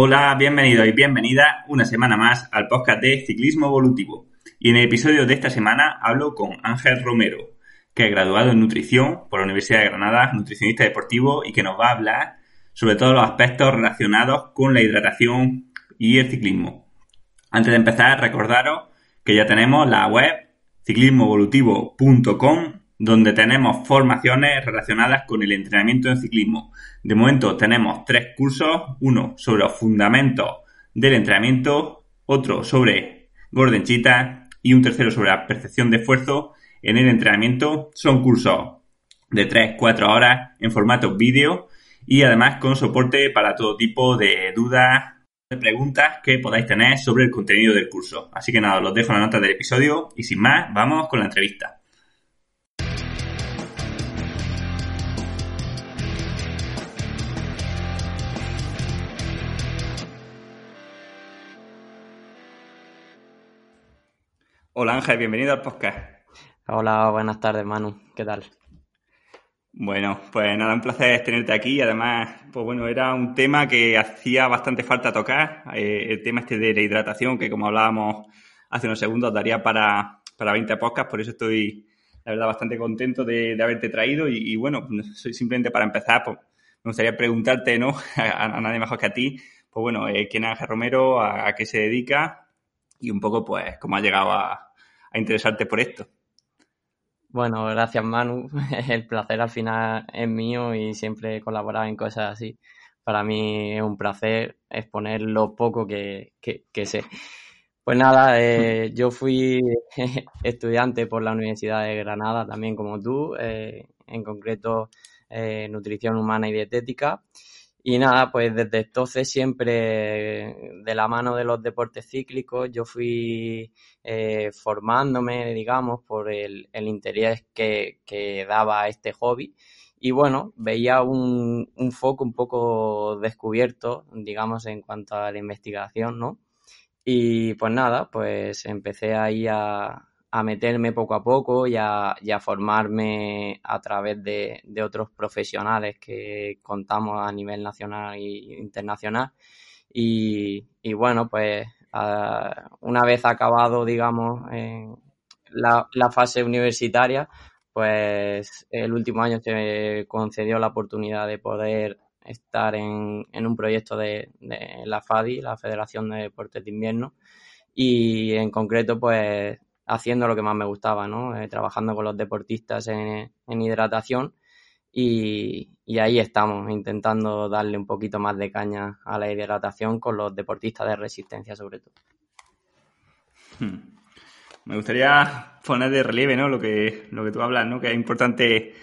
Hola, bienvenido y bienvenida una semana más al podcast de Ciclismo Evolutivo. Y en el episodio de esta semana hablo con Ángel Romero, que es graduado en nutrición por la Universidad de Granada, nutricionista deportivo y que nos va a hablar sobre todos los aspectos relacionados con la hidratación y el ciclismo. Antes de empezar, recordaros que ya tenemos la web ciclismoevolutivo.com donde tenemos formaciones relacionadas con el entrenamiento en ciclismo. De momento tenemos tres cursos, uno sobre los fundamentos del entrenamiento, otro sobre gordenchita y un tercero sobre la percepción de esfuerzo en el entrenamiento. Son cursos de 3-4 horas en formato vídeo y además con soporte para todo tipo de dudas, de preguntas que podáis tener sobre el contenido del curso. Así que nada, os los dejo en la nota del episodio y sin más, vamos con la entrevista. Hola Ángel, bienvenido al podcast. Hola, buenas tardes Manu, ¿qué tal? Bueno, pues nada, un placer tenerte aquí. Además, pues bueno, era un tema que hacía bastante falta tocar, eh, el tema este de la hidratación, que como hablábamos hace unos segundos, daría para, para 20 podcasts, por eso estoy, la verdad, bastante contento de, haberte traído. Y, bueno, soy simplemente para empezar, pues me gustaría preguntarte, ¿no? A, nadie mejor que a ti, pues bueno, eh, ¿quién es Ángel Romero? A, a, qué se dedica? Y un poco, pues, cómo ha llegado a, a interesarte por esto. Bueno, gracias Manu. El placer al final es mío y siempre he colaborado en cosas así. Para mí es un placer exponer lo poco que, sé. Pues nada, eh, yo fui estudiante por la Universidad de Granada, también como tú, eh, en concreto eh, nutrición humana y dietética. Y nada, pues desde entonces siempre de la mano de los deportes cíclicos yo fui eh, formándome, digamos, por el, interés que, daba este hobby. Y bueno, veía un, un, foco un poco descubierto, digamos, en cuanto a la investigación, ¿no? Y pues nada, pues empecé ahí a, a meterme poco a poco y a, formarme a través de, otros profesionales que contamos a nivel nacional e internacional. Y, bueno, pues una vez acabado, digamos, la, fase universitaria, pues el último año se concedió la oportunidad de poder estar en, en un proyecto de, de la FADI, la Federación de Deportes de Invierno, y en concreto, pues haciendo lo que más me gustaba, ¿no? Eh, trabajando con los deportistas en, hidratación y, ahí estamos, intentando darle un poquito más de caña a la hidratación con los deportistas de resistencia sobre todo. Hmm. Me gustaría poner de relieve, ¿no? Lo que, lo que tú hablas, ¿no? Que es importante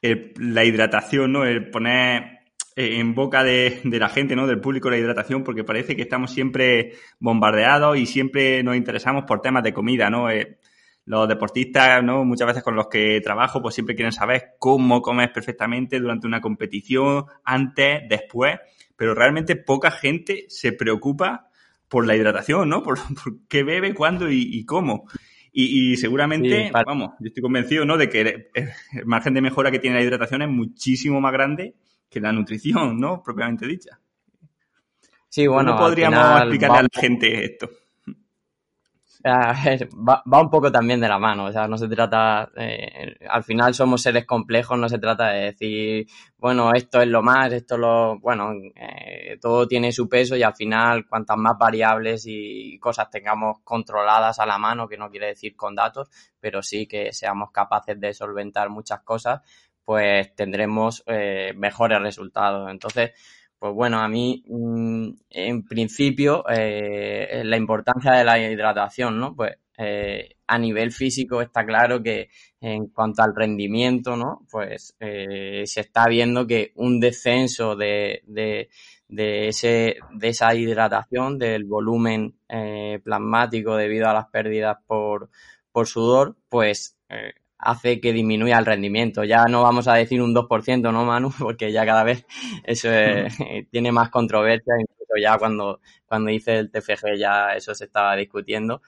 la hidratación, ¿no? El poner eh, en boca de, la gente, ¿no? Del público la hidratación, porque parece que estamos siempre bombardeados y siempre nos interesamos por temas de comida, ¿no? Eh, los deportistas, ¿no? Muchas veces con los que trabajo, pues siempre quieren saber cómo comes perfectamente durante una competición, antes, después, pero realmente poca gente se preocupa por la hidratación, ¿no? Por, qué bebe, cuándo y, cómo. Y, seguramente, vamos, yo estoy convencido, ¿no? De que el margen de mejora que tiene la hidratación es muchísimo más grande que la nutrición, ¿no? Propiamente dicha. Sí, bueno. ¿Cómo podríamos explicarle a la gente esto? Va, va, un poco también de la mano, o sea, no se trata, eh, al final somos seres complejos, no se trata de decir, bueno, esto es lo más, esto es lo, bueno, eh, todo tiene su peso y al final cuantas más variables y cosas tengamos controladas a la mano, que no quiere decir con datos, pero sí que seamos capaces de solventar muchas cosas, pues tendremos eh, mejores resultados. Entonces, pues bueno, a mí mm, en principio eh, la importancia de la hidratación, ¿no? Pues eh, a nivel físico está claro que en cuanto al rendimiento, ¿no? Pues se está viendo que un descenso de, de, de, ese, de esa hidratación, del volumen plasmático debido a las pérdidas por, por sudor, pues hace que disminuya el rendimiento. Ya no vamos a decir un 2%, ¿no, Manu? Porque ya cada vez eso tiene más controversia, incluso ya cuando, cuando hice el TFG ya eso se estaba discutiendo.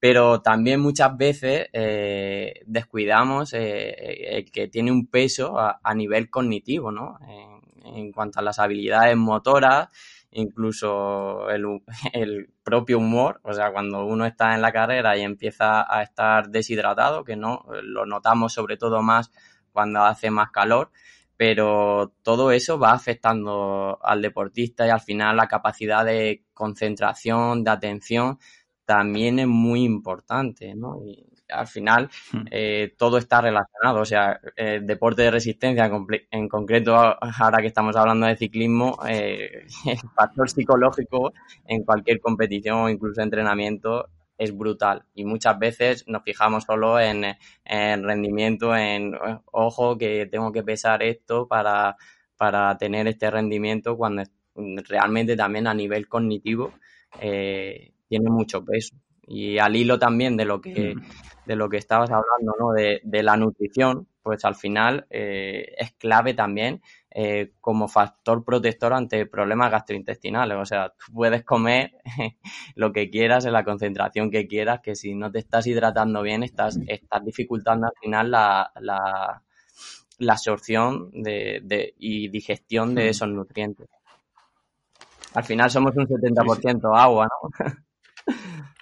Pero también muchas veces eh, descuidamos eh, que tiene un peso a, nivel cognitivo, ¿no? En, en, cuanto a las habilidades motoras incluso el, el, propio humor, o sea, cuando uno está en la carrera y empieza a estar deshidratado, que no, lo notamos sobre todo más cuando hace más calor, pero todo eso va afectando al deportista y al final la capacidad de concentración, de atención, también es muy importante, ¿no? Y al final hmm. eh, todo está relacionado, o sea, el deporte de resistencia, en concreto ahora que estamos hablando de ciclismo, eh, el factor psicológico en cualquier competición o incluso entrenamiento es brutal y muchas veces nos fijamos solo en, rendimiento, en ojo que tengo que pesar esto para, para tener este rendimiento cuando realmente también a nivel cognitivo eh, tiene mucho peso. Y al hilo también de lo que, de lo que estabas hablando, ¿no? De, de la nutrición, pues al final eh, es clave también eh, como factor protector ante problemas gastrointestinales. O sea, tú puedes comer lo que quieras en la concentración que quieras, que si no te estás hidratando bien, estás, estás dificultando al final la, la, la absorción de, de, y digestión de esos nutrientes. Al final somos un 70% agua, ¿no?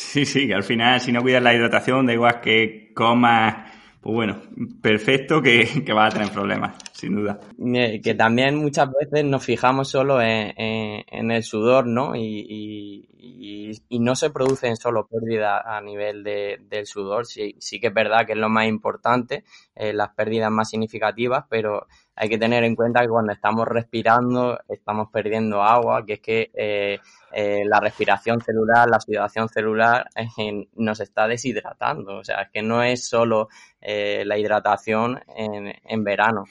sí, sí, que al final si no cuidas la hidratación, da igual que comas pues bueno, perfecto que, que vas a tener problemas, sin duda. Eh, que también muchas veces nos fijamos solo en, el sudor, ¿no? Y, y, y, no se producen solo pérdidas a nivel de, del sudor, sí, sí que es verdad que es lo más importante, eh, las pérdidas más significativas, pero hay que tener en cuenta que cuando estamos respirando estamos perdiendo agua, que es que eh, la respiración celular, la oxidación celular eh, nos está deshidratando. O sea, es que no es solo la hidratación en, en verano.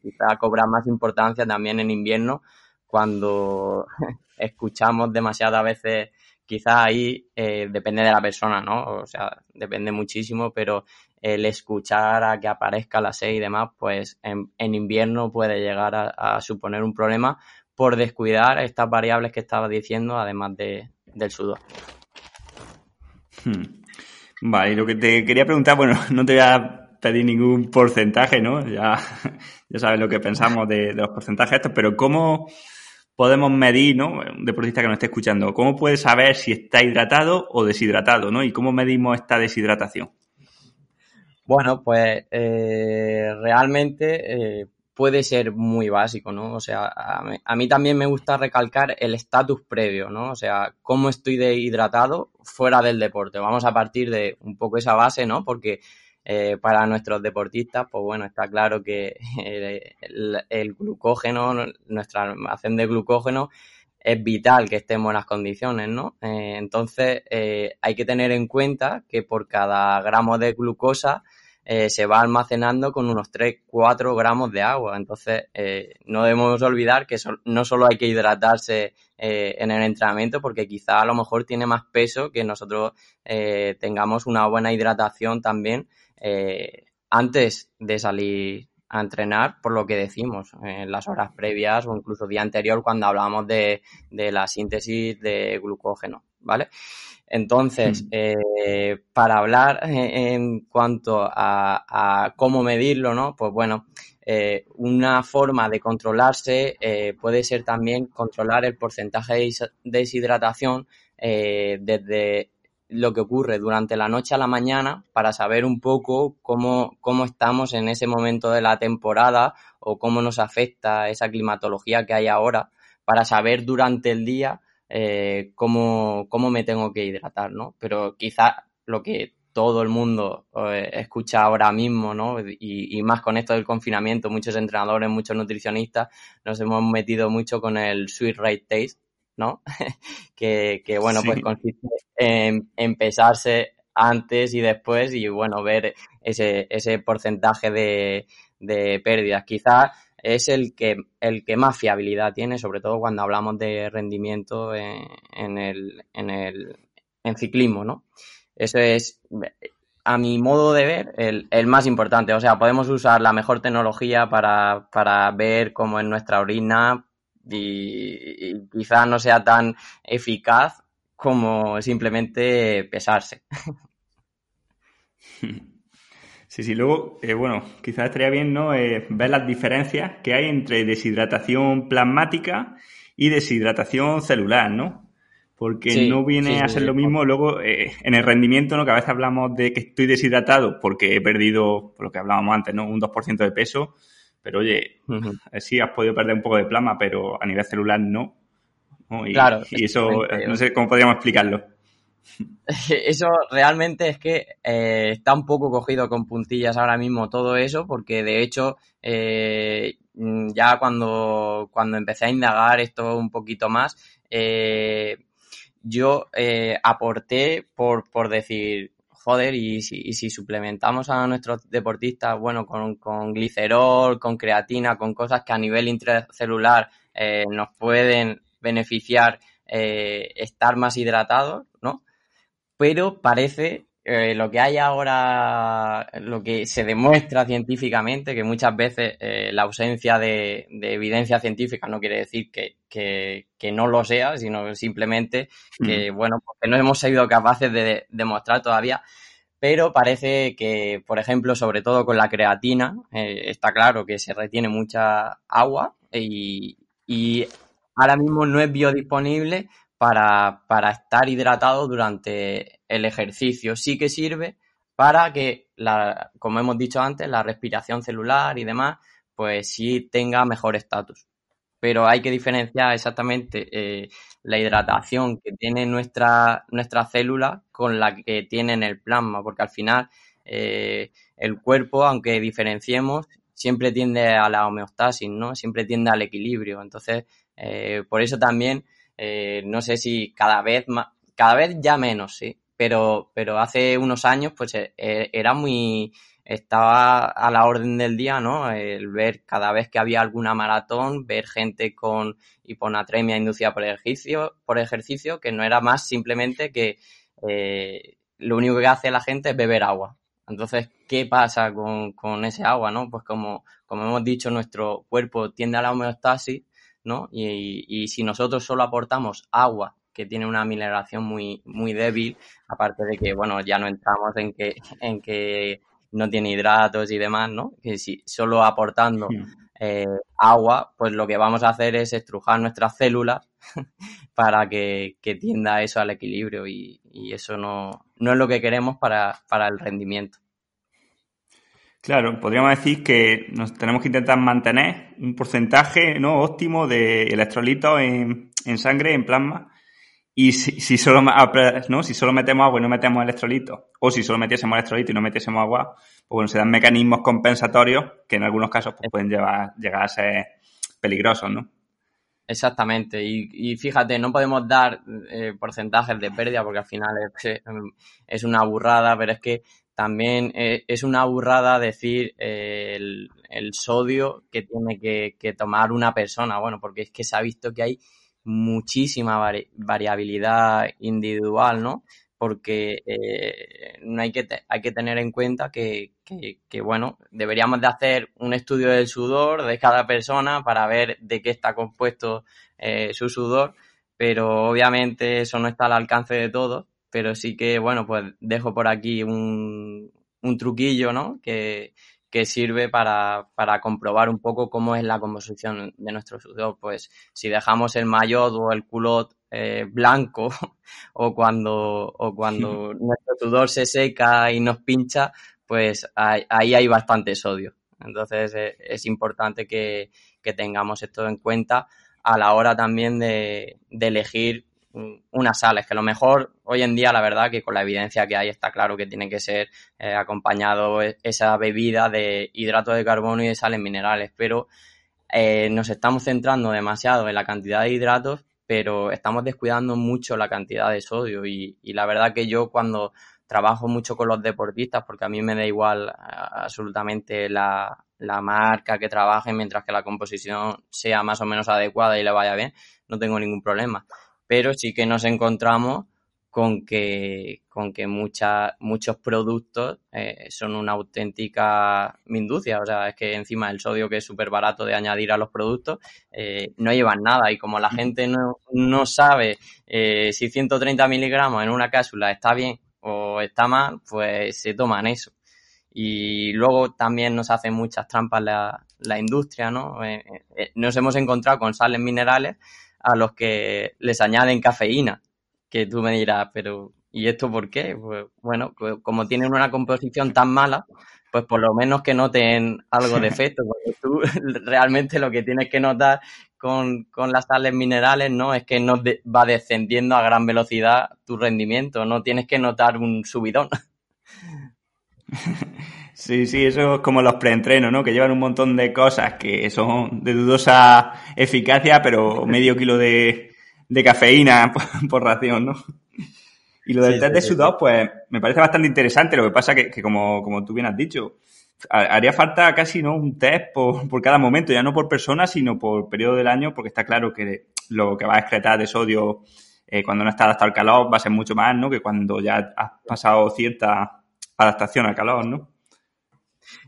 Quizá cobra más importancia también en invierno cuando escuchamos demasiadas veces quizá ahí depende de la persona, ¿no? O sea, depende muchísimo, pero el escuchar a que aparezca la sed y demás, pues en, invierno puede llegar a, suponer un problema por descuidar estas variables que estaba diciendo, además de, del sudor. Hmm. Vale, lo que te quería preguntar, bueno, no te voy a pedir ningún porcentaje, ¿no? Ya, ya sabes lo que pensamos de, los porcentajes estos, pero ¿cómo podemos medir, ¿no? Un deportista que nos esté escuchando, ¿cómo puede saber si está hidratado o deshidratado, ¿no? Y cómo medimos esta deshidratación. Bueno, pues eh, realmente eh, puede ser muy básico, ¿no? O sea, a mí, también me gusta recalcar el estatus previo, ¿no? O sea, cómo estoy de hidratado fuera del deporte. Vamos a partir de un poco esa base, ¿no? Porque eh, para nuestros deportistas, pues bueno, está claro que el, glucógeno, nuestra almacén de glucógeno, es vital que estemos en las condiciones, ¿no? entonces, hay que tener en cuenta que por cada gramo de glucosa eh, se va almacenando con unos 3-4 gramos de agua. Entonces, eh, no debemos olvidar que no solo hay que hidratarse eh, en el entrenamiento, porque quizá a lo mejor tiene más peso que nosotros tengamos una buena hidratación también antes de salir a entrenar, por lo que decimos, en las horas previas o incluso día anterior cuando hablamos de, de la síntesis de glucógeno, ¿vale? Entonces, hmm. eh, para hablar en cuanto a, cómo medirlo, ¿no? Pues bueno, eh, una forma de controlarse eh, puede ser también controlar el porcentaje de deshidratación desde lo que ocurre durante la noche a la mañana para saber un poco cómo, cómo estamos en ese momento de la temporada o cómo nos afecta esa climatología que hay ahora para saber durante el día eh, cómo, cómo, me tengo que hidratar, ¿no? Pero quizá lo que todo el mundo eh, escucha ahora mismo, ¿no? Y, más con esto del confinamiento, muchos entrenadores, muchos nutricionistas nos hemos metido mucho con el sweet rate taste, ¿no? que, que, bueno, pues consiste en, en, pesarse antes y después y, bueno, ver ese, ese porcentaje de, de pérdidas. Quizás es el que, el que más fiabilidad tiene, sobre todo cuando hablamos de rendimiento en, el, en el en ciclismo, ¿no? Eso es, a mi modo de ver, el, el más importante. O sea, podemos usar la mejor tecnología para, para ver cómo en nuestra orina y, y quizás no sea tan eficaz como simplemente pesarse. Sí, sí, luego, eh, bueno, quizás estaría bien, ¿no? Eh, ver las diferencias que hay entre deshidratación plasmática y deshidratación celular, ¿no? Porque no viene a ser lo mismo luego eh, en el rendimiento, ¿no? Que a veces hablamos de que estoy deshidratado porque he perdido, por lo que hablábamos antes, ¿no? Un 2% de peso, pero oye, sí has podido perder un poco de plama, pero a nivel celular no. Y, claro. Y eso, no sé cómo podríamos explicarlo. Eso realmente es que eh, está un poco cogido con puntillas ahora mismo todo eso, porque de hecho eh, ya cuando, cuando empecé a indagar esto un poquito más, eh, yo aporté por, por decir, y si, suplementamos a nuestros deportistas, bueno, con, con, glicerol, con creatina, con cosas que a nivel intracelular nos pueden beneficiar estar más hidratados, ¿no? pero parece eh, lo que hay ahora, lo que se demuestra científicamente, que muchas veces eh, la ausencia de, evidencia científica no quiere decir que, no lo sea, sino simplemente que, bueno, porque no hemos sido capaces de demostrar todavía. Pero parece que, por ejemplo, sobre todo con la creatina, eh, está claro que se retiene mucha agua y, y ahora mismo no es biodisponible para, para estar hidratado durante el ejercicio. Sí que sirve para que, la, como hemos dicho antes, la respiración celular y demás, pues sí tenga mejor estatus. Pero hay que diferenciar exactamente eh, la hidratación que tiene nuestra, nuestra célula con la que tiene en el plasma, porque al final eh, el cuerpo, aunque diferenciemos, siempre tiende a la homeostasis, ¿no? Siempre tiende al equilibrio. Entonces, eh, por eso también eh, no sé si cada vez más, cada vez ya menos, sí, pero, pero hace unos años pues eh, eh, era muy, estaba a la orden del día, ¿no? El ver cada vez que había alguna maratón, ver gente con hiponatremia inducida por ejercicio, por ejercicio, que no era más simplemente que lo único que hace la gente es beber agua. Entonces, ¿qué pasa con, con ese agua, no? Pues como, como hemos dicho, nuestro cuerpo tiende a la homeostasis ¿no? Y, si nosotros solo aportamos agua, que tiene una mineralización muy, muy débil, aparte de que, bueno, ya no entramos en que, en que no tiene hidratos y demás, ¿no? Que si solo aportando eh, agua, pues lo que vamos a hacer es estrujar nuestras células para que, tienda eso al equilibrio y, eso no, no es lo que queremos para, para el rendimiento. Claro, podríamos decir que nos tenemos que intentar mantener un porcentaje ¿no? óptimo de electrolitos en, en sangre, en plasma. Y si, solo, ¿no? si solo metemos agua y no metemos electrolitos, o si solo metiésemos electrolitos y no metiésemos agua, pues bueno, se dan mecanismos compensatorios que en algunos casos pues, pueden llevar, llegar a ser peligrosos, ¿no? Exactamente, y, fíjate, no podemos dar eh, porcentajes de pérdida porque al final es, es, una burrada, pero es que también eh, es una burrada decir eh, el, sodio que tiene que, tomar una persona, bueno, porque es que se ha visto que hay muchísima variabilidad individual, ¿no? Porque eh, no hay que, hay que tener en cuenta que, que, bueno, deberíamos de hacer un estudio del sudor de cada persona para ver de qué está compuesto su sudor, pero obviamente eso no está al alcance de todos pero sí que, bueno, pues dejo por aquí un, un truquillo, ¿no? Que, que sirve para, para, comprobar un poco cómo es la composición de nuestro sudor. Pues si dejamos el maillot o el culot eh, blanco o cuando, o cuando nuestro sudor se seca y nos pincha, pues ahí hay bastante sodio. Entonces eh, es importante que, que, tengamos esto en cuenta a la hora también de, de elegir unas sales, que lo mejor hoy en día, la verdad, que con la evidencia que hay, está claro que tiene que ser eh, acompañado e-, esa bebida de hidrato de carbono y de sales minerales, pero eh, nos estamos centrando demasiado en la cantidad de hidratos, pero estamos descuidando mucho la cantidad de sodio y, la verdad que yo cuando trabajo mucho con los deportistas, porque a mí me da igual absolutamente la, la marca que trabaje mientras que la composición sea más o menos adecuada y le vaya bien, no tengo ningún problema pero sí que nos encontramos con que, con que muchos productos eh, son una auténtica minducia. O sea, es que encima el sodio, que es súper barato de añadir a los productos, eh, no llevan nada. Y como la gente no, no sabe eh, si 130 miligramos en una cápsula está bien o está mal, pues se toman eso. Y luego también nos hacen muchas trampas la, la industria, ¿no? nos hemos encontrado con sales minerales a los que les añaden cafeína, que tú me dirás, pero ¿y esto por qué? Pues bueno, pues como tienen una composición tan mala, pues por lo menos que noten algo de efecto, porque tú realmente lo que tienes que notar con, las sales minerales, ¿no? Es que no va descendiendo a gran velocidad tu rendimiento, no tienes que notar un subidón. Sí, sí, eso es como los preentrenos, ¿no? Que llevan un montón de cosas que son de dudosa eficacia, pero medio kilo de, cafeína por, ración, ¿no? Y lo del test de sudor, pues me parece bastante interesante. Lo que pasa que, que como, como tú bien has dicho, haría falta casi no un test por, por, cada momento, ya no por persona, sino por periodo del año, porque está claro que lo que va a excretar de sodio eh, cuando no está adaptado al calor va a ser mucho más, ¿no? Que cuando ya has pasado cierta adaptación al calor, ¿no?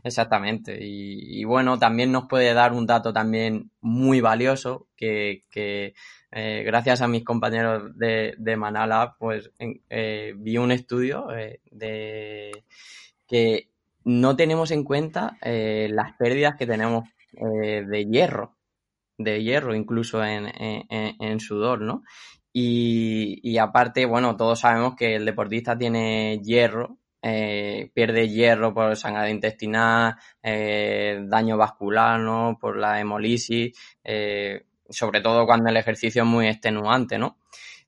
Exactamente. Y, bueno, también nos puede dar un dato también muy valioso que, eh, gracias a mis compañeros de, de Manala, pues eh, vi un estudio de que no tenemos en cuenta eh, las pérdidas que tenemos eh, de hierro, de hierro incluso en, sudor, ¿no? Y, aparte, bueno, todos sabemos que el deportista tiene hierro, eh, pierde hierro por sangrado intestinal, daño vascular, ¿no? Por la hemolisis, sobre todo cuando el ejercicio es muy extenuante, ¿no?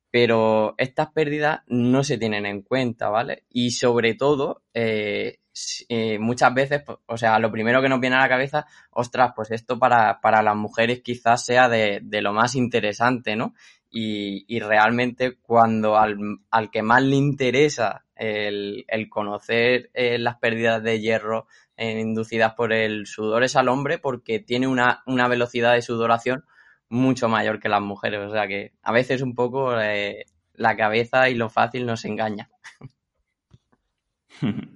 Pero estas pérdidas no se tienen en cuenta, ¿vale? Y sobre todo, eh, muchas veces, pues, o sea, lo primero que nos viene a la cabeza, ostras, pues esto para, para las mujeres quizás sea de, de lo más interesante, ¿no? Y, y realmente cuando al, al, que más le interesa el, conocer eh, las pérdidas de hierro eh, inducidas por el sudor es al hombre porque tiene una, una velocidad de sudoración mucho mayor que las mujeres. O sea que a veces un poco la cabeza y lo fácil nos engaña.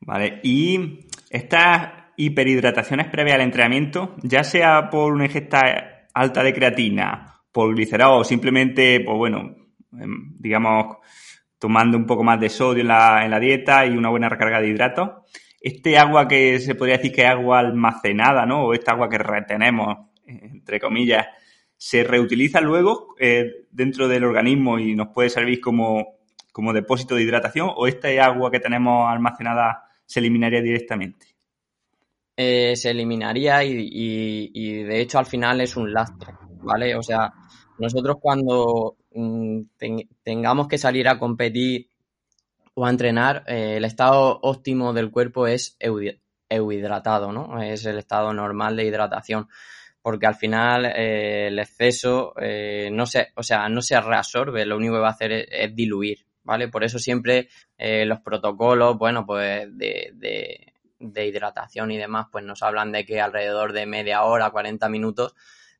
Vale, y estas hiperhidrataciones previas al entrenamiento, ya sea por una ingesta alta de creatina, por glicerol o simplemente, pues bueno, em, digamos, tomando un poco más de sodio en la, en la dieta y una buena recarga de hidratos, este agua que se podría decir que es agua almacenada, ¿no? O esta agua que retenemos, entre comillas, se reutiliza luego eh, dentro del organismo y nos puede servir como, como depósito de hidratación o esta agua que tenemos almacenada se eliminaría directamente. Eh, se eliminaría y, de hecho al final es un lastre, ¿vale? O sea, nosotros cuando mm, tengamos que salir a competir o a entrenar, eh, el estado óptimo del cuerpo es euhidratado, ¿no? Es el estado normal de hidratación porque al final eh, el exceso no se, o sea, no se reabsorbe, lo único que va a hacer es diluir, ¿vale? Por eso siempre eh, los protocolos, bueno, pues de, de, hidratación y demás, pues nos hablan de que alrededor de media hora, 40 minutos,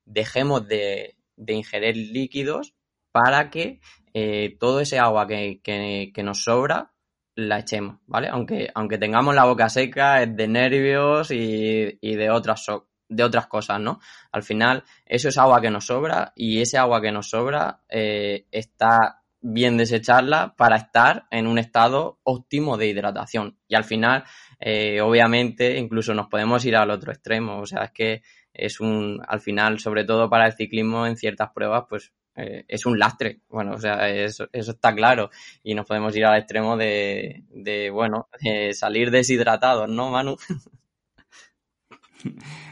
dejemos de, de ingerir líquidos para que eh, todo ese agua que, que, nos sobra la echemos, ¿vale? Aunque, aunque tengamos la boca seca, es de nervios y, y de otras de otras cosas, ¿no? Al final, eso es agua que nos sobra y ese agua que nos sobra eh, está bien desecharla para estar en un estado óptimo de hidratación. Y al final, eh, obviamente, incluso nos podemos ir al otro extremo. O sea, es que es un, al final, sobre todo para el ciclismo en ciertas pruebas, pues eh, es un lastre. Bueno, o sea, eso, eso, está claro. Y nos podemos ir al extremo de, de bueno, salir deshidratados, ¿no, Manu?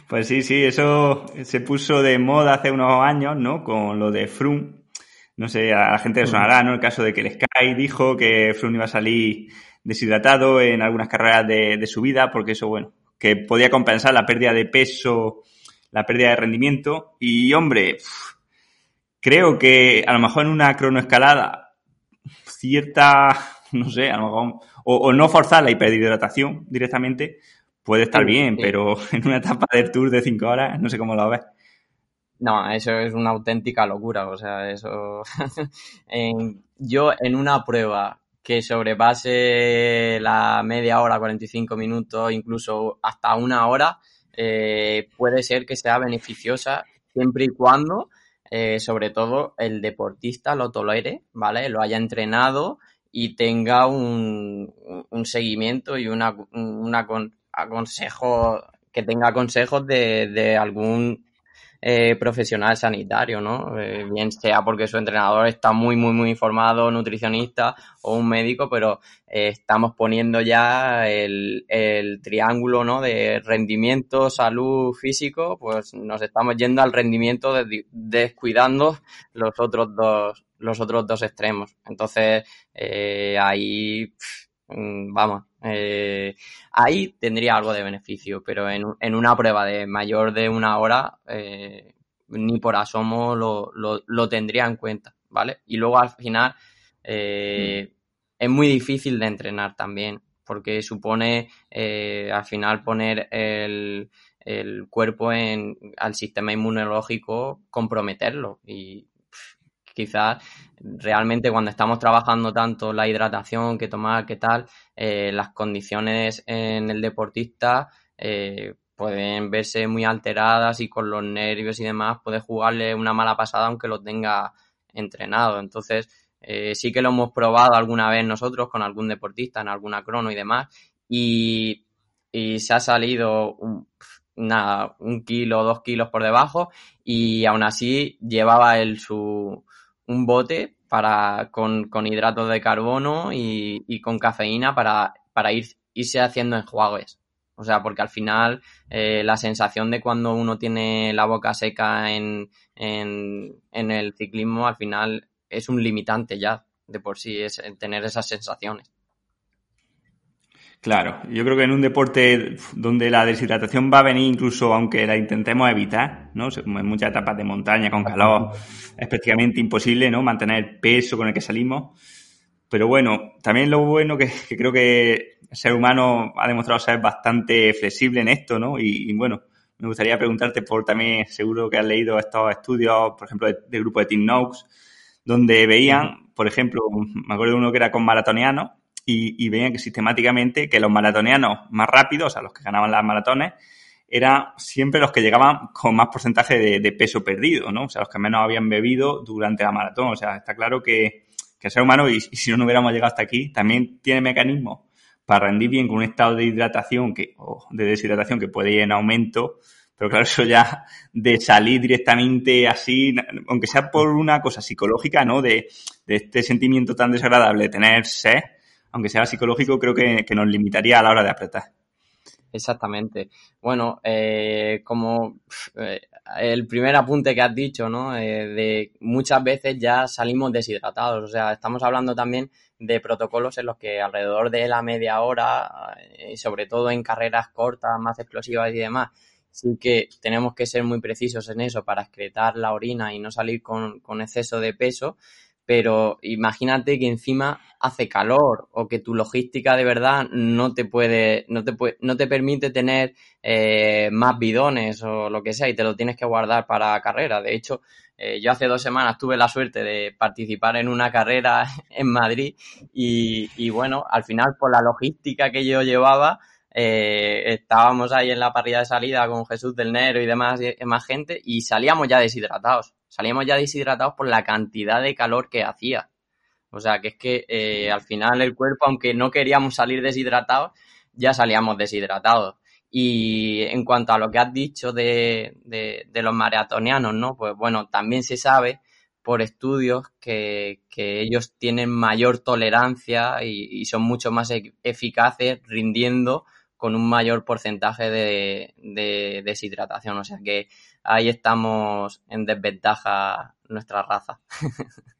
Pues sí, sí, eso se puso de moda hace unos años, ¿no? Con lo de Froome, no sé, a la gente le sonará, ¿no? El caso de que el Sky dijo que Froome iba a salir deshidratado en algunas carreras de, su vida, porque eso, bueno, que podía compensar la pérdida de peso, la pérdida de rendimiento. Y, hombre, creo que a lo mejor en una cronoescalada, cierta, no sé, a lo mejor, o, no forzar la hiperhidratación directamente, puede estar bien, pero en una etapa del tour de cinco horas, no sé cómo lo ves. No, eso es una auténtica locura. O sea, eso. yo en una prueba que sobrepase la media hora, 45 minutos, incluso hasta una hora, eh, puede ser que sea beneficiosa siempre y cuando, eh, sobre todo, el deportista lo tolere, ¿vale? Lo haya entrenado y tenga un, un seguimiento y una, un aconsejo, que tenga consejos de, de algún eh, profesional sanitario, ¿no? Eh, bien sea porque su entrenador está muy, muy, muy informado, nutricionista o un médico, pero eh, estamos poniendo ya el, el triángulo, ¿no? De rendimiento, salud, físico, pues nos estamos yendo al rendimiento descuidando los otros dos, los otros dos extremos. Entonces, ahí, mm, vamos, eh, ahí tendría algo de beneficio, pero en, en, una prueba de mayor de una hora, eh, ni por asomo lo, lo, lo, tendría en cuenta, ¿vale? Y luego al final eh, es muy difícil de entrenar también, porque supone eh, al final poner el, el cuerpo en, al sistema inmunológico, comprometerlo y quizás realmente cuando estamos trabajando tanto la hidratación, que tomar, qué tal, eh, las condiciones en el deportista eh, pueden verse muy alteradas y con los nervios y demás puede jugarle una mala pasada aunque lo tenga entrenado. Entonces, eh, sí que lo hemos probado alguna vez nosotros con algún deportista en alguna crono y demás y, se ha salido nada, un kilo dos kilos por debajo y aún así llevaba el su, un bote para, con, con hidratos de carbono y, y con cafeína para, para ir, irse haciendo enjuagues. O sea, porque al final eh, la sensación de cuando uno tiene la boca seca en, en, en el ciclismo, al final es un limitante ya de por sí, es tener esas sensaciones. Claro, yo creo que en un deporte donde la deshidratación va a venir incluso aunque la intentemos evitar, ¿no? En muchas etapas de montaña con calor es prácticamente imposible, ¿no? Mantener el peso con el que salimos. Pero bueno, también lo bueno que, que creo que el ser humano ha demostrado ser bastante flexible en esto, ¿no? Y, y bueno, me gustaría preguntarte por también, seguro que has leído estos estudios, por ejemplo, del de grupo de Team Noakes, donde veían, por ejemplo, me acuerdo de uno que era con maratonianos, y, veían que sistemáticamente que los maratonianos más rápidos, o sea, los que ganaban las maratones, eran siempre los que llegaban con más porcentaje de, peso perdido, ¿no? O sea, los que menos habían bebido durante la maratón. O sea, está claro que, que el ser humano, y, y si no, no hubiéramos llegado hasta aquí, también tiene mecanismos para rendir bien con un estado de hidratación que, o de deshidratación que puede ir en aumento, pero claro, eso ya de salir directamente así, aunque sea por una cosa psicológica, ¿no? De, de este sentimiento tan desagradable de tener sed, aunque sea psicológico, creo que, que, nos limitaría a la hora de apretar. Exactamente. Bueno, eh, como eh, el primer apunte que has dicho, ¿no? Eh, de muchas veces ya salimos deshidratados. O sea, estamos hablando también de protocolos en los que alrededor de la media hora, y sobre todo en carreras cortas, más explosivas y demás, sí que tenemos que ser muy precisos en eso para excretar la orina y no salir con, con exceso de peso pero imagínate que encima hace calor o que tu logística de verdad no te puede, no te puede, no te permite tener eh, más bidones o lo que sea y te lo tienes que guardar para carrera. De hecho, eh, yo hace dos semanas tuve la suerte de participar en una carrera en Madrid y, y bueno, al final por la logística que yo llevaba, eh, estábamos ahí en la parrilla de salida con Jesús del Nero y demás, y más gente y salíamos ya deshidratados salíamos ya deshidratados por la cantidad de calor que hacía. O sea, que es que eh, al final el cuerpo, aunque no queríamos salir deshidratados, ya salíamos deshidratados. Y en cuanto a lo que has dicho de, de, de los maratonianos, ¿no? Pues bueno, también se sabe por estudios que, que ellos tienen mayor tolerancia y, y son mucho más e-, eficaces rindiendo con un mayor porcentaje de, de, deshidratación. O sea que ahí estamos en desventaja nuestra raza.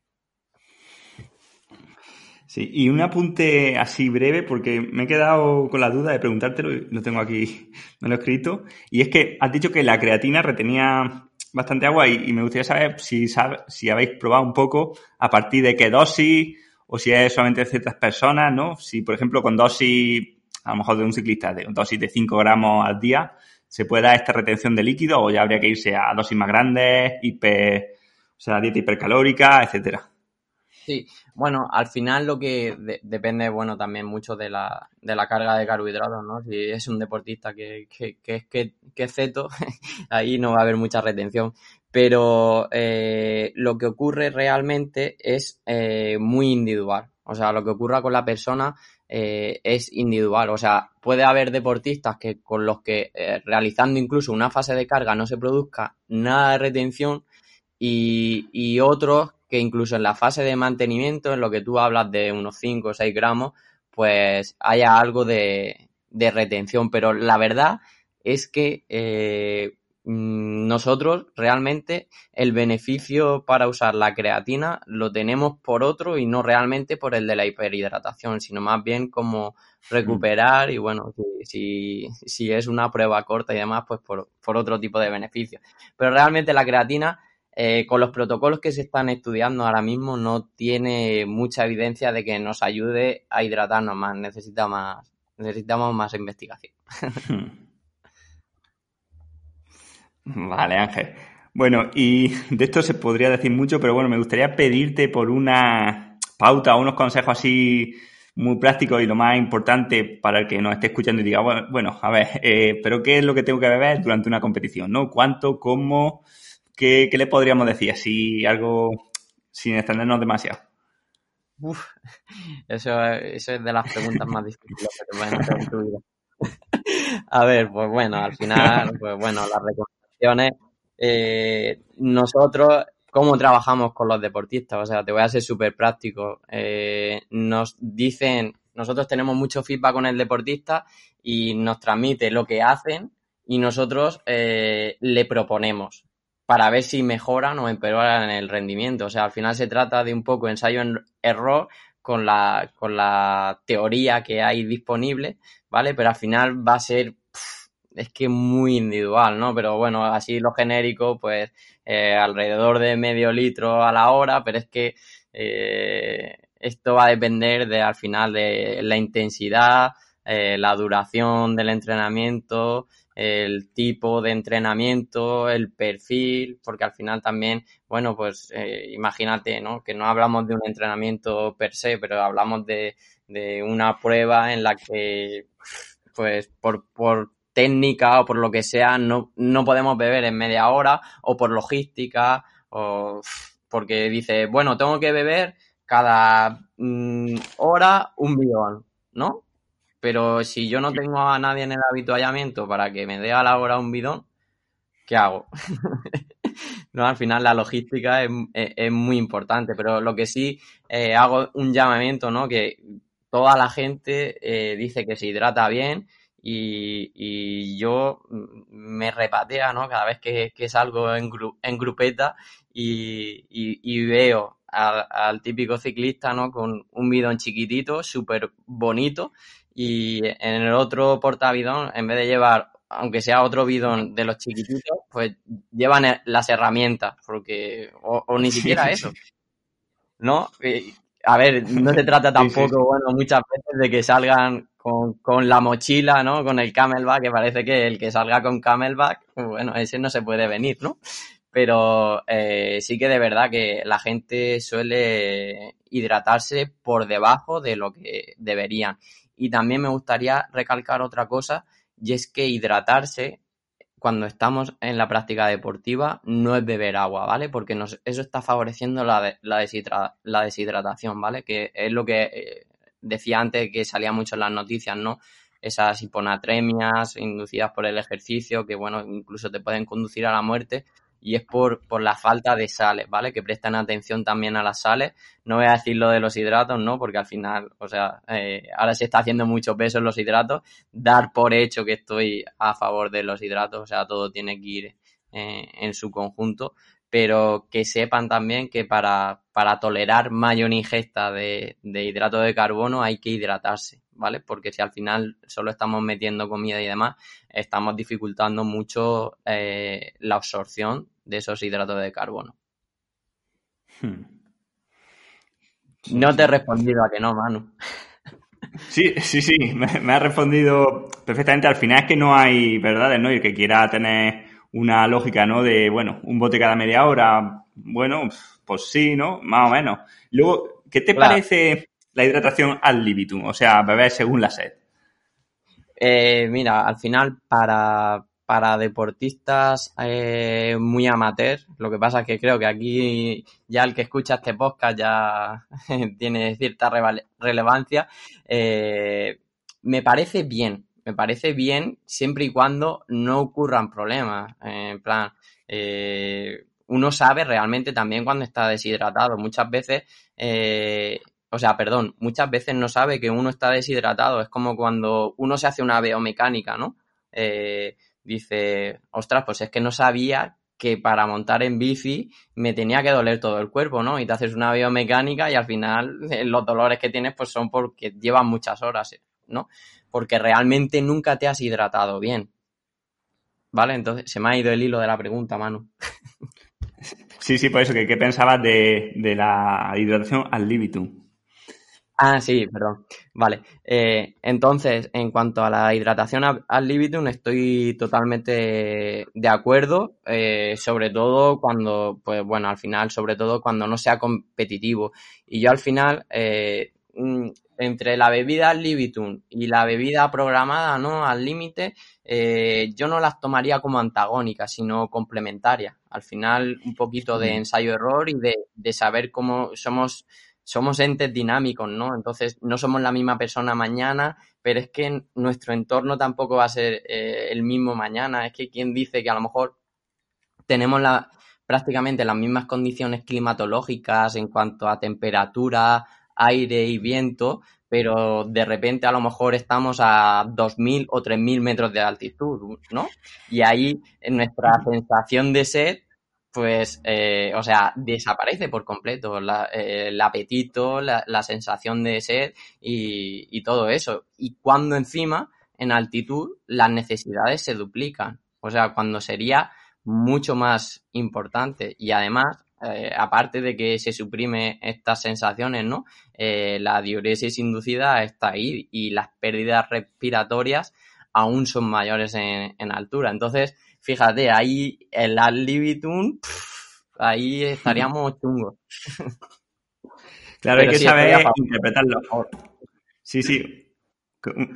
Sí, y un apunte así breve, porque me he quedado con la duda de preguntártelo, lo tengo aquí, me lo he escrito, y es que has dicho que la creatina retenía bastante agua y, y me gustaría saber si, sabe, si habéis probado un poco a partir de qué dosis o si es solamente de ciertas personas, ¿no? Si, por ejemplo, con dosis a lo mejor de un ciclista de dosis de 5 gramos al día, ¿se puede dar esta retención de líquido o ya habría que irse a dosis más grandes, hiper, o sea, dieta hipercalórica, etcétera? Sí, bueno, al final lo que de, depende, bueno, también mucho de la, de la carga de carbohidratos, ¿no? Si es un deportista que, que, que, que, ceto, ahí no va a haber mucha retención. Pero eh, lo que ocurre realmente es eh, muy individual. O sea, lo que ocurra con la persona eh, es individual. O sea, puede haber deportistas que con los que eh, realizando incluso una fase de carga no se produzca nada de retención y, y otros que incluso en la fase de mantenimiento, en lo que tú hablas de unos 5 o 6 gramos, pues haya algo de, de retención. Pero la verdad es que eh, nosotros realmente el beneficio para usar la creatina lo tenemos por otro y no realmente por el de la hiperhidratación, sino más bien como recuperar y bueno, si, si, es una prueba corta y demás, pues por, otro tipo de beneficios. Pero realmente la creatina, eh, con los protocolos que se están estudiando ahora mismo, no tiene mucha evidencia de que nos ayude a hidratarnos más, necesita más, necesitamos más investigación. Vale, Ángel. Bueno, y de esto se podría decir mucho, pero bueno, me gustaría pedirte por una pauta o unos consejos así muy prácticos y lo más importante para el que nos esté escuchando y diga, bueno, a ver, eh, pero ¿qué es lo que tengo que beber durante una competición? ¿No? ¿Cuánto? ¿Cómo? ¿Qué, le podríamos decir? Así algo sin extendernos demasiado. Eso, eso es de las preguntas más difíciles que te pueden en tu vida. A ver, pues bueno, al final, pues bueno, la eh, nosotros, ¿cómo trabajamos con los deportistas? O sea, te voy a ser súper práctico. Eh, nos dicen, nosotros tenemos mucho feedback con el deportista y nos transmite lo que hacen y nosotros eh, le proponemos para ver si mejoran o empeoran el rendimiento. O sea, al final se trata de un poco ensayo-error con la, con la teoría que hay disponible, ¿vale? Pero al final va a ser es que muy individual, ¿no? Pero bueno, así lo genérico, pues eh, alrededor de medio litro a la hora, pero es que eh, esto va a depender de al final de la intensidad, eh, la duración del entrenamiento, el tipo de entrenamiento, el perfil, porque al final también, bueno, pues imagínate, ¿no? Que no hablamos de un entrenamiento per se, pero hablamos de, de una prueba en la que, pues, por, por técnica o por lo que sea, no, no podemos beber en media hora o por logística o porque dice, bueno, tengo que beber cada mm, hora un bidón, ¿no? Pero si yo no tengo a nadie en el habituallamiento para que me dé a la hora un bidón, ¿qué hago? no, al final la logística es, muy importante, pero lo que sí eh, hago un llamamiento, ¿no? Que toda la gente eh, dice que se hidrata bien y, yo me repatea, ¿no? Cada vez que, salgo en, en grupeta y, veo al, típico ciclista, ¿no? Con un bidón chiquitito, súper bonito y en el otro portabidón, en vez de llevar, aunque sea otro bidón de los chiquititos, pues llevan e, las herramientas, porque, o, ni siquiera eso. ¿No? a ver, no se trata tampoco, bueno, muchas veces de que salgan con, la mochila, ¿no? Con el camelback, que parece que el que salga con camelback, bueno, ese no se puede venir, ¿no? Pero eh, sí que de verdad que la gente suele hidratarse por debajo de lo que deberían. Y también me gustaría recalcar otra cosa, y es que hidratarse cuando estamos en la práctica deportiva no es beber agua, ¿vale? Porque eso está favoreciendo la, deshidratación, ¿vale? Que es lo que eh, decía antes que salía mucho en las noticias, ¿no? Esas hiponatremias inducidas por el ejercicio, que bueno, incluso te pueden conducir a la muerte, y es por, por la falta de sales, ¿vale? Que prestan atención también a las sales. No voy a decir lo de los hidratos, ¿no? Porque al final, o sea, eh, ahora se está haciendo mucho peso en los hidratos. Dar por hecho que estoy a favor de los hidratos, o sea, todo tiene que ir eh, en su conjunto pero que sepan también que para, para tolerar mayor ingesta de, de, hidrato de carbono hay que hidratarse, ¿vale? Porque si al final solo estamos metiendo comida y demás, estamos dificultando mucho eh, la absorción de esos hidratos de carbono. Hmm. No te he respondido a que no, Manu. Sí, sí, sí, me, me ha respondido perfectamente. Al final es que no hay verdades, ¿no? Y el que quiera tener una lógica, ¿no? De, bueno, un bote cada media hora, bueno, pues sí, ¿no? Más o menos. Luego, ¿qué te parece la hidratación al libitum? O sea, beber según la sed. Eh, mira, al final, para, para deportistas eh, muy amateur, lo que pasa es que creo que aquí ya el que escucha este podcast ya tiene cierta relevancia, eh, me parece bien, me parece bien siempre y cuando no ocurran problemas. En plan, eh, uno sabe realmente también cuando está deshidratado. Muchas veces o sea, perdón, muchas veces no sabe que uno está deshidratado. Es como cuando uno se hace una biomecánica, ¿no? Eh, dice, ostras, pues es que no sabía que para montar en bici me tenía que doler todo el cuerpo, ¿no? Y te haces una biomecánica y al final eh, los dolores que tienes pues son porque llevan muchas horas, ¿no? Porque realmente nunca te has hidratado bien. ¿Vale? Entonces se me ha ido el hilo de la pregunta, Manu. Sí, sí, por eso, que ¿qué pensabas de, de la hidratación al libitum? Ah, sí, perdón. Vale. Eh, entonces, en cuanto a la hidratación al libitum, estoy totalmente de acuerdo, eh, sobre todo cuando, pues bueno, al final, sobre todo cuando no sea competitivo. Y yo al final, eh, mm, entre la bebida al libitum y la bebida programada, ¿no? Al límite, yo no las tomaría como antagónicas, sino complementarias. Al final, un poquito de ensayo-error y de, de saber cómo somos somos entes dinámicos, ¿no? Entonces, no somos la misma persona mañana, pero es que nuestro entorno tampoco va a ser eh, el mismo mañana. Es que quien dice que a lo mejor tenemos la, prácticamente las mismas condiciones climatológicas en cuanto a temperatura, aire y viento, pero de repente a lo mejor estamos a 2.000 o 3.000 metros de altitud, ¿no? Y ahí nuestra sensación de sed pues, eh, o sea, desaparece por completo eh, el apetito, la, sensación de sed y, todo eso. Y cuando encima, en altitud, las necesidades se duplican. O sea, cuando sería mucho más importante. Y además, eh, aparte de que se suprime estas sensaciones, ¿no? la diuresis inducida está ahí y las pérdidas respiratorias aún son mayores en, en altura. Entonces, fíjate, ahí el ad libitum, ahí estaríamos chungos. Claro, hay que saber interpretarlo. Sí, sí.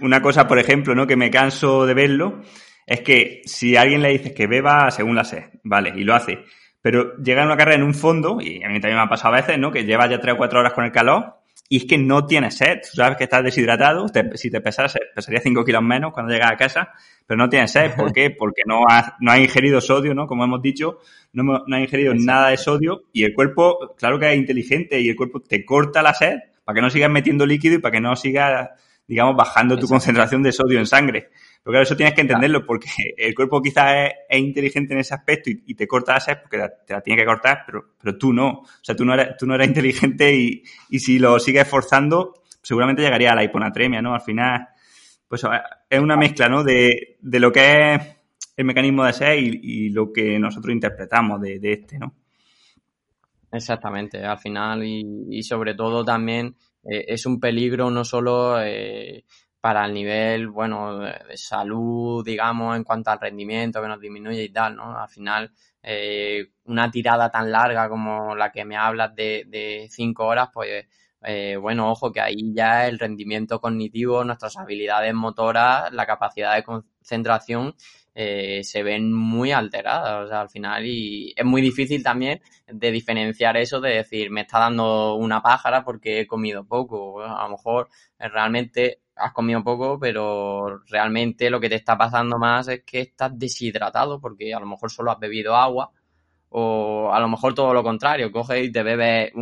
Una cosa, por ejemplo, ¿no? Que me canso de verlo, es que si a alguien le dices que beba según la sed, vale, y lo hace, pero llega a una carrera en un fondo, y a mí también me ha pasado a veces, ¿no? Que lleva ya tres o cuatro horas con el calor y es que no tienes sed. Tú sabes que estás deshidratado. si te pesas, pesaría 5 kilos menos cuando llegas a casa, pero no tienes sed. ¿Por qué? Porque no has, no ingerido sodio, ¿no? Como hemos dicho, no, no has ingerido nada de sodio y el cuerpo, claro que es inteligente y el cuerpo te corta la sed para que no sigas metiendo líquido y para que no sigas, digamos, bajando tu concentración de sodio en sangre. Pero claro, eso tienes que entenderlo porque el cuerpo quizás es, inteligente en ese aspecto y, te corta la sed porque te la tiene que cortar, pero, pero tú no. O sea, tú no eres, tú no eres inteligente y, y si lo sigues forzando, seguramente llegaría a la hiponatremia, ¿no? Al final, pues es una mezcla, ¿no? De, de lo que es el mecanismo de sed y, lo que nosotros interpretamos de, de, este, ¿no? Exactamente, al final y, y sobre todo también eh, es un peligro no solo eh, para el nivel, bueno, de, salud, digamos, en cuanto al rendimiento que nos disminuye y tal, ¿no? Al final, eh, una tirada tan larga como la que me hablas de, de cinco horas, pues, eh, bueno, ojo que ahí ya el rendimiento cognitivo, nuestras habilidades motoras, la capacidad de concentración eh, se ven muy alteradas, o sea, al final, y es muy difícil también de diferenciar eso de decir, me está dando una pájara porque he comido poco, a lo mejor realmente has comido poco, pero realmente lo que te está pasando más es que estás deshidratado porque a lo mejor solo has bebido agua o a lo mejor todo lo contrario, coges y te bebes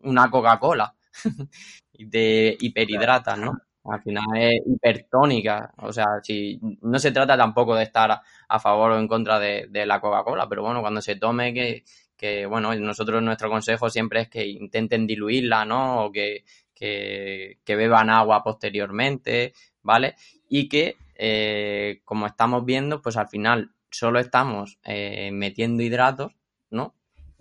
una Coca-Cola y te hiperhidratas, ¿no? Al final es hipertónica, o sea, si no se trata tampoco de estar a, favor o en contra de, de la Coca-Cola, pero bueno, cuando se tome que, que, bueno, nosotros nuestro consejo siempre es que intenten diluirla, ¿no? O que, que, beban agua posteriormente, ¿vale? Y que, eh, como estamos viendo, pues al final solo estamos eh, metiendo hidratos, ¿no?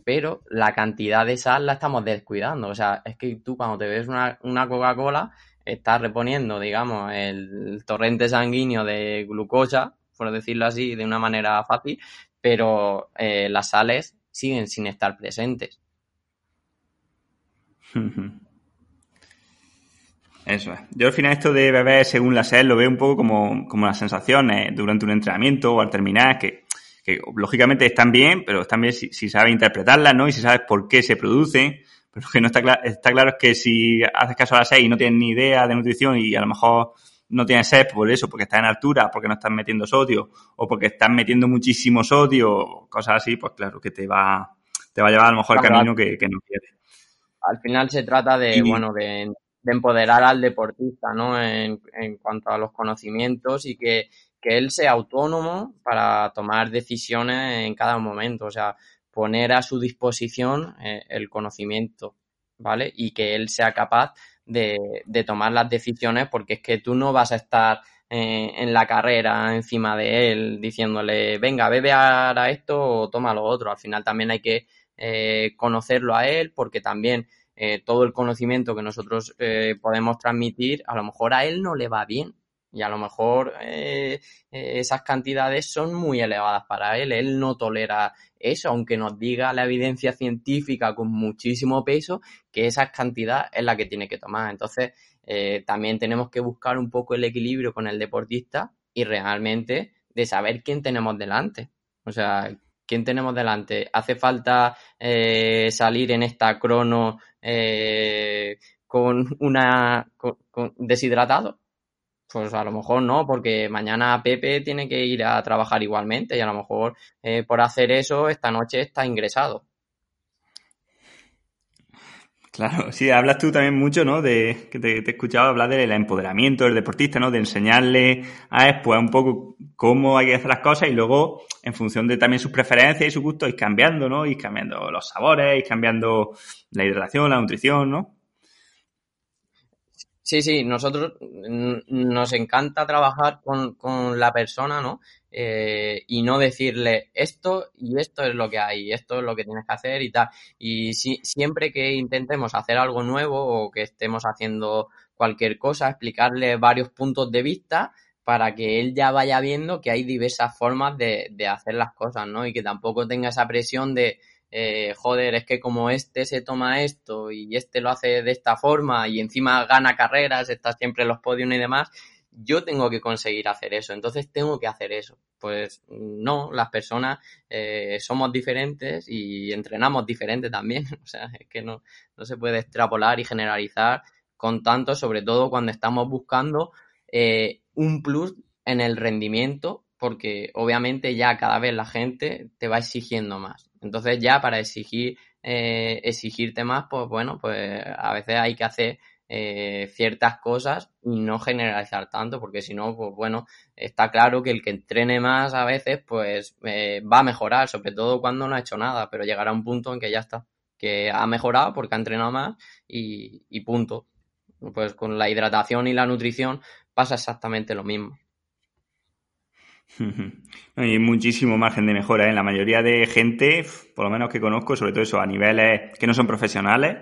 Pero la cantidad de sal la estamos descuidando. O sea, es que tú cuando te ves una, Coca-Cola, estás reponiendo, digamos, el torrente sanguíneo de glucosa, por decirlo así, de una manera fácil, pero eh, las sales siguen sin estar presentes. Eso es. Yo al final esto de beber según la sed lo veo un poco como, como las sensaciones durante un entrenamiento o al terminar, que, que lógicamente están bien, pero están bien si, si, sabes interpretarlas, ¿no? Y si sabes por qué se producen. Pero lo que no está, claro, está claro es que si haces caso a la sed y no tienes ni idea de nutrición y a lo mejor no tienes sed por eso, porque estás en altura, porque no estás metiendo sodio, o porque estás metiendo muchísimo sodio, cosas así, pues claro que te va, te va a llevar a lo mejor el camino que, que no quieres. Al final se trata de, y, bueno, de de empoderar al deportista, ¿no? En, cuanto a los conocimientos y que, que, él sea autónomo para tomar decisiones en cada momento, o sea, poner a su disposición eh, el conocimiento, ¿vale? Y que él sea capaz de, de, tomar las decisiones porque es que tú no vas a estar eh, en la carrera encima de él diciéndole, venga, bebe ahora esto o toma lo otro. Al final también hay que eh, conocerlo a él porque también eh, todo el conocimiento que nosotros eh, podemos transmitir, a lo mejor a él no le va bien. Y a lo mejor eh, esas cantidades son muy elevadas para él. Él no tolera eso, aunque nos diga la evidencia científica con muchísimo peso que esa cantidad es la que tiene que tomar. Entonces, también tenemos que buscar un poco el equilibrio con el deportista y realmente de saber quién tenemos delante. O sea, ¿quién tenemos delante? ¿Hace falta eh, salir en esta crono eh, con una con, deshidratado? Pues a lo mejor no, porque mañana Pepe tiene que ir a trabajar igualmente y a lo mejor eh, por hacer eso esta noche está ingresado. Claro, sí, hablas tú también mucho, ¿no? De que te, te he escuchado hablar del empoderamiento del deportista, ¿no? De enseñarle a él, pues, un poco cómo hay que hacer las cosas y luego, en función de también sus preferencias y sus gustos, ir cambiando, ¿no? Ir cambiando los sabores, ir cambiando la hidratación, la nutrición, ¿no? Sí, sí, nosotros nos encanta trabajar con, con la persona, ¿no? Eh, y no decirle esto y esto es lo que hay, esto es lo que tienes que hacer y tal. Y si, siempre que intentemos hacer algo nuevo o que estemos haciendo cualquier cosa, explicarle varios puntos de vista para que él ya vaya viendo que hay diversas formas de, de hacer las cosas, ¿no? Y que tampoco tenga esa presión de, eh, joder, es que como este se toma esto y este lo hace de esta forma y encima gana carreras, está siempre en los podios y demás, yo tengo que conseguir hacer eso, entonces tengo que hacer eso. Pues no, las personas eh, somos diferentes y entrenamos diferente también, o sea, es que no, no se puede extrapolar y generalizar con tanto, sobre todo cuando estamos buscando eh, un plus en el rendimiento, porque obviamente ya cada vez la gente te va exigiendo más. Entonces ya para exigir, eh, exigirte más, pues bueno, pues a veces hay que hacer eh, ciertas cosas y no generalizar tanto, porque si no, pues bueno, está claro que el que entrene más a veces, pues eh, va a mejorar, sobre todo cuando no ha hecho nada, pero llegará un punto en que ya está, que ha mejorado porque ha entrenado más y, y punto. Pues con la hidratación y la nutrición pasa exactamente lo mismo. Hay muchísimo margen de mejora. en ¿eh? La mayoría de gente, por lo menos que conozco, sobre todo eso a niveles que no son profesionales,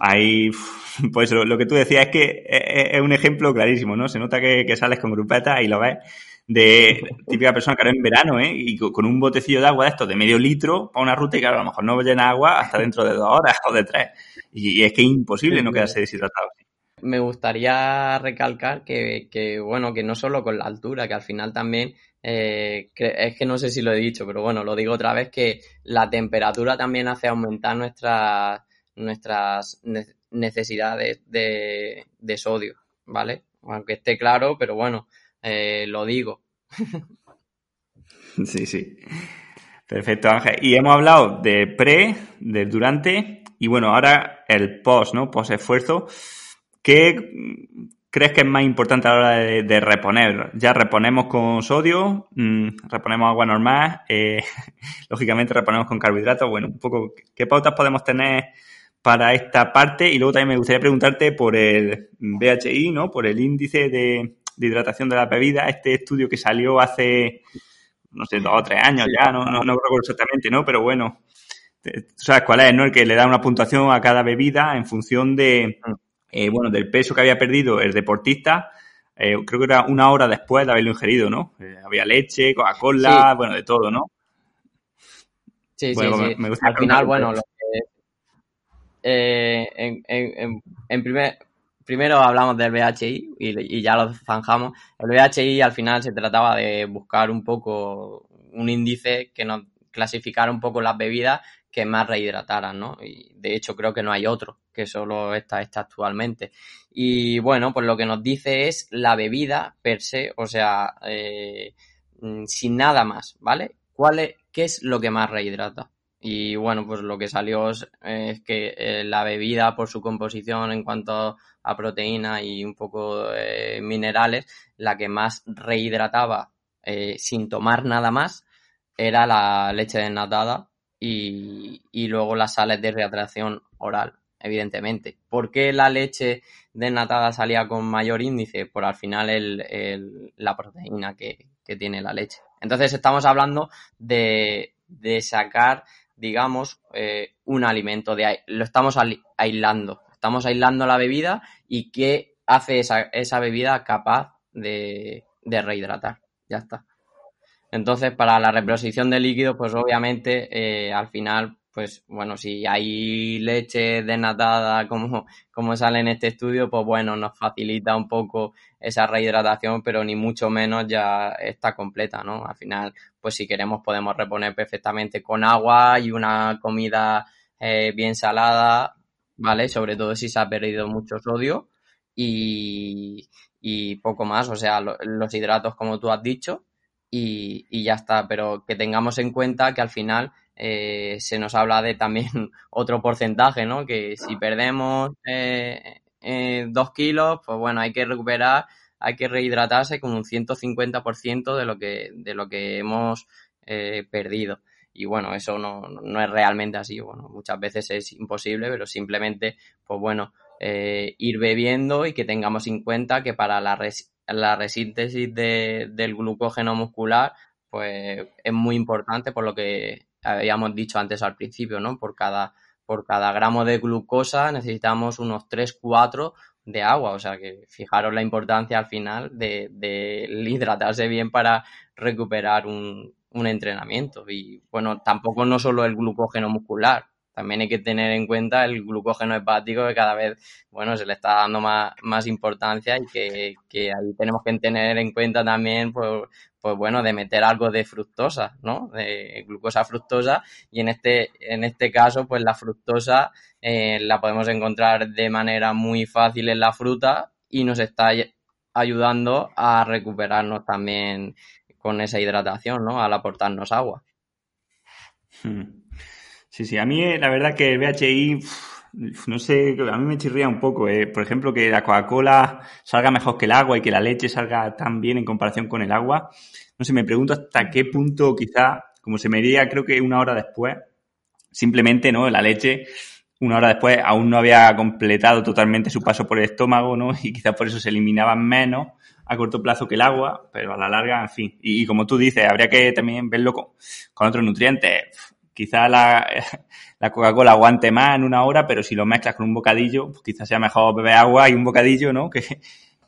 hay, pues lo, lo que tú decías es que es, un ejemplo clarísimo, ¿no? Se nota que, que sales con grupetas y lo ves de típica persona que ahora en verano, ¿eh? Y con un botecillo de agua de esto de medio litro para una ruta y que a lo mejor no llena agua hasta dentro de dos horas o de tres. Y, y es que es imposible no quedarse deshidratado. Me gustaría recalcar que, que, bueno, que no solo con la altura, que al final también, eh, es que no sé si lo he dicho, pero bueno, lo digo otra vez, que la temperatura también hace aumentar nuestras, nuestras necesidades de, de sodio, ¿vale? Aunque esté claro, pero bueno, eh, lo digo. Sí, sí. Perfecto, Ángel. Y hemos hablado de pre, del durante y bueno, ahora el post, ¿no? Post esfuerzo. ¿Qué crees que es más importante a la hora de, de reponer? Ya reponemos con sodio, mmm, reponemos agua normal, eh, lógicamente reponemos con carbohidratos. Bueno, un poco, ¿qué pautas podemos tener para esta parte? Y luego también me gustaría preguntarte por el BHI, ¿no? Por el índice de, hidratación de la bebida, este estudio que salió hace, no sé, dos o tres años ya, no, no, no recuerdo exactamente, ¿no? Pero bueno, sabes cuál es, ¿no? El que le da una puntuación a cada bebida en función de, eh, bueno, del peso que había perdido el deportista, eh, creo que era una hora después de haberlo ingerido, ¿no? Eh, había leche, Coca-Cola, sí. bueno, de todo, ¿no? Sí, bueno, sí, sí. Me, me Al final, bueno, lo que, eh, en, en, en, primer, primero hablamos del BHI y, ya lo zanjamos. El BHI al final se trataba de buscar un poco un índice que nos clasificara un poco las bebidas que más rehidrataran, ¿no? Y de hecho creo que no hay otro, que solo está esta actualmente. Y bueno, pues lo que nos dice es la bebida per se, o sea, eh, mm, sin nada más, ¿vale? ¿Cuál es, ¿Qué es lo que más rehidrata? Y bueno, pues lo que salió es, que eh, la bebida por su composición en cuanto a proteína y un poco eh, minerales, la que más rehidrataba sin tomar nada más era la leche desnatada y, y luego las sales de rehidratación oral, evidentemente. ¿Por qué la leche desnatada salía con mayor índice? Por al final el, la proteína que, tiene la leche. Entonces estamos hablando de, de sacar, digamos, eh, un alimento, de lo estamos aislando. Estamos aislando la bebida y qué hace esa, esa bebida capaz de, de rehidratar. Ya está. Entonces, para la reposición de líquidos, pues obviamente eh, al final, pues bueno, si hay leche desnatada como, como sale en este estudio, pues bueno, nos facilita un poco esa rehidratación, pero ni mucho menos ya está completa, ¿no? Al final, pues si queremos podemos reponer perfectamente con agua y una comida eh, bien salada, ¿vale? Sobre todo si se ha perdido mucho sodio y, poco más, o sea, los hidratos como tú has dicho y, ya está, pero que tengamos en cuenta que al final eh, se nos habla de también otro porcentaje, ¿no? Que si perdemos eh, eh, dos kilos, pues bueno, hay que recuperar, hay que rehidratarse con un 150% de lo que, de lo que hemos perdido. Y bueno, eso no, no es realmente así. Bueno, muchas veces es imposible, pero simplemente, pues bueno, ir bebiendo y que tengamos en cuenta que para la, res la resíntesis de, del glucógeno muscular, pues es muy importante por lo que habíamos dicho antes al principio, ¿no? Por cada, por cada gramo de glucosa necesitamos unos 3-4 de agua, o sea que fijaros la importancia al final de, de hidratarse bien para recuperar un, un entrenamiento. Y bueno, tampoco no solo el glucógeno muscular, también hay que tener en cuenta el glucógeno hepático que cada vez, bueno, se le está dando más, más importancia y que, que, ahí tenemos que tener en cuenta también, pues, pues bueno, de meter algo de fructosa, ¿no? De glucosa fructosa y en este, en este caso, pues la fructosa eh, la podemos encontrar de manera muy fácil en la fruta y nos está ayudando a recuperarnos también con esa hidratación, ¿no? Al aportarnos agua. Hmm. Sí, sí, a mí eh, la verdad que el BHI, no sé, a mí me chirría un poco. Eh. Por ejemplo, que la Coca-Cola salga mejor que el agua y que la leche salga tan bien en comparación con el agua. No sé, me pregunto hasta qué punto quizá, como se me diría creo que una hora después, simplemente, ¿no? La leche, una hora después, aún no había completado totalmente su paso por el estómago, ¿no? Y quizás por eso se eliminaban menos a corto plazo que el agua, pero a la larga, en fin. Y, como tú dices, habría que también verlo con, con otros nutrientes quizá la, la Coca-Cola aguante más en una hora, pero si lo mezclas con un bocadillo, pues quizás sea mejor beber agua y un bocadillo, ¿no? Que,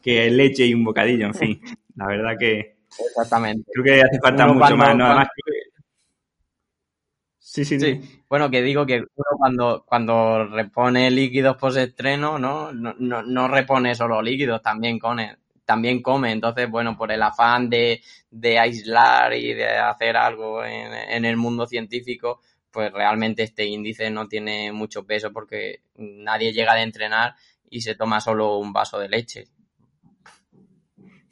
que leche y un bocadillo, en fin. La verdad que... Exactamente. Creo que hace falta mucho más, ¿no? Además, Sí, sí, sí. Bueno, que digo que uno cuando, cuando repone líquidos post-estreno, ¿no? No, no, no repone solo líquidos, también come, también come. Entonces, bueno, por el afán de, de aislar y de hacer algo en, en, el mundo científico, pues realmente este índice no tiene mucho peso porque nadie llega de entrenar y se toma solo un vaso de leche.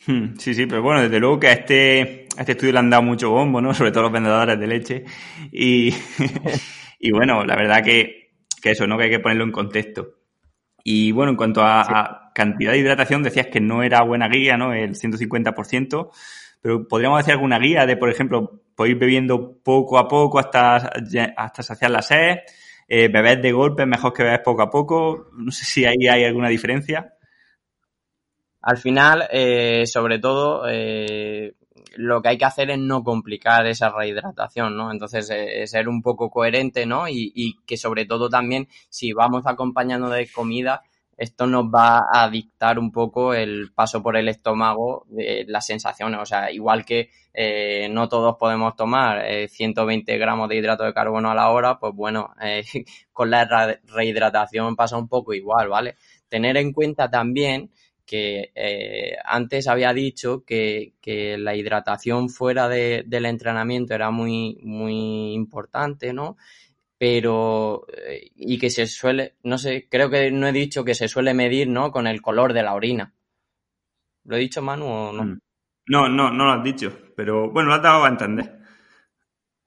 Hmm, sí, sí, pero bueno, desde luego que a este, este estudio le han dado mucho bombo, ¿no? Sobre todo los vendedores de leche. Y, y bueno, la verdad que, que eso, ¿no? Que hay que ponerlo en contexto. Y bueno, en cuanto a, sí. a, cantidad de hidratación, decías que no era buena guía, ¿no? El 150%, pero podríamos decir alguna guía de, por ejemplo, ir bebiendo poco a poco hasta, hasta saciar la sed, eh, beber de golpe mejor que beber poco a poco. No sé si ahí hay alguna diferencia. Al final, eh, sobre todo, eh, lo que hay que hacer es no complicar esa rehidratación, ¿no? Entonces, eh, ser un poco coherente, ¿no? Y, y, que sobre todo también, si vamos acompañando de comida, esto nos va a dictar un poco el paso por el estómago de las sensaciones. O sea, igual que eh, no todos podemos tomar eh, 120 gramos de hidrato de carbono a la hora, pues bueno, eh, con la rehidratación pasa un poco igual, ¿vale? tener en cuenta también que eh, antes había dicho que, la hidratación fuera del entrenamiento era muy, muy importante, ¿no? Pero, eh, y que se suele, no sé, creo que no he dicho que se suele medir, ¿no? Con el color de la orina. ¿Lo he dicho, Manu, o no? Mm. No, no, no lo has dicho, pero bueno, lo has dado a entender.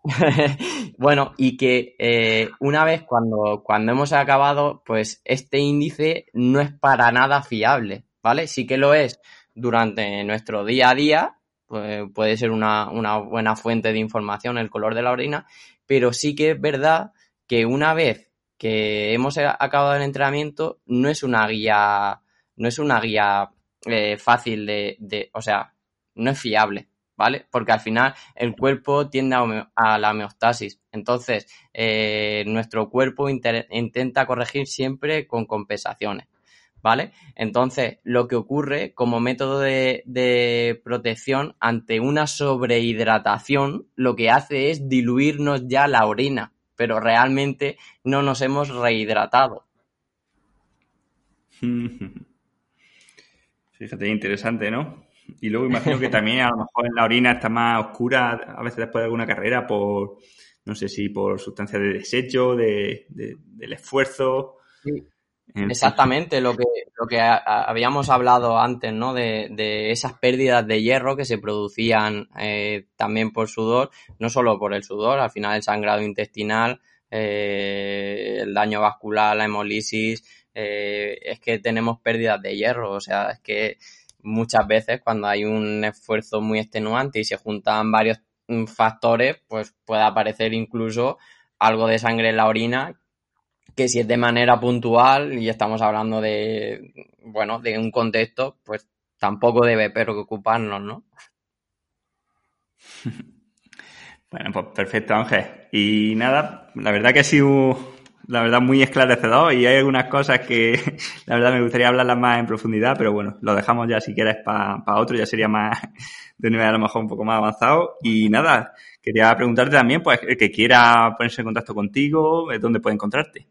bueno, y que eh, una vez cuando, cuando hemos acabado, pues este índice no es para nada fiable, ¿vale? Sí que lo es durante nuestro día a día, pues puede ser una, una buena fuente de información el color de la orina, pero sí que es verdad que una vez que hemos acabado el entrenamiento, no es una guía, no es una guía eh, fácil de, de, o sea, no es fiable. ¿vale? Porque al final el cuerpo tiende a, la homeostasis. Entonces, eh, nuestro cuerpo intenta corregir siempre con compensaciones, ¿vale? Entonces, lo que ocurre como método de, protección ante una sobrehidratación, lo que hace es diluirnos ya la orina, pero realmente no nos hemos rehidratado. Fíjate, interesante, ¿no? Y luego imagino que también a lo mejor en la orina está más oscura, a veces después de alguna carrera, por, no sé si por sustancia de desecho, de, del esfuerzo. Exactamente, lo que, lo que habíamos hablado antes, ¿no? De, esas pérdidas de hierro que se producían eh, también por sudor, no solo por el sudor, al final el sangrado intestinal, eh, el daño vascular, la hemolisis, eh, es que tenemos pérdidas de hierro, o sea, es que muchas veces cuando hay un esfuerzo muy extenuante y se juntan varios mm, factores, pues puede aparecer incluso algo de sangre en la orina que si es de manera puntual y estamos hablando de, bueno, de un contexto, pues tampoco debe preocuparnos, ¿no? Bueno, pues perfecto, Ángel. Y nada, la verdad que ha sido la verdad, muy esclarecedor y hay algunas cosas que la verdad me gustaría hablarlas más en profundidad, pero bueno, lo dejamos ya si quieres para otro, ya sería más de nivel a lo mejor un poco más avanzado. Y nada, quería preguntarte también, pues, el que quiera ponerse en contacto contigo, ¿dónde puede encontrarte?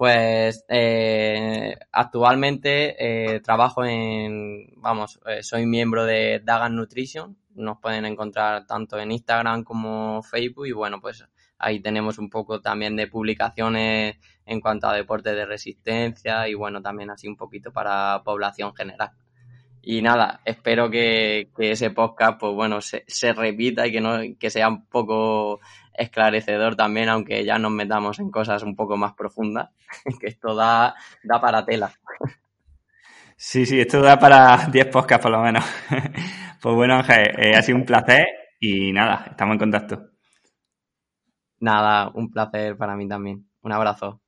Pues eh, actualmente eh, trabajo en, vamos, eh, soy miembro de Dagan Nutrition. Nos pueden encontrar tanto en Instagram como Facebook y bueno, pues Ahí tenemos un poco también de publicaciones en cuanto a deportes de resistencia y bueno, también así un poquito para población general. Y nada, espero que, ese podcast, pues bueno, se, repita y que, no, que sea un poco esclarecedor también, aunque ya nos metamos en cosas un poco más profundas, que esto da, da para tela. Sí, sí, esto da para 10 podcasts por lo menos. Pues bueno, Ángel, eh, ha sido un placer y nada, estamos en contacto. Nada, un placer para mí también. Un abrazo.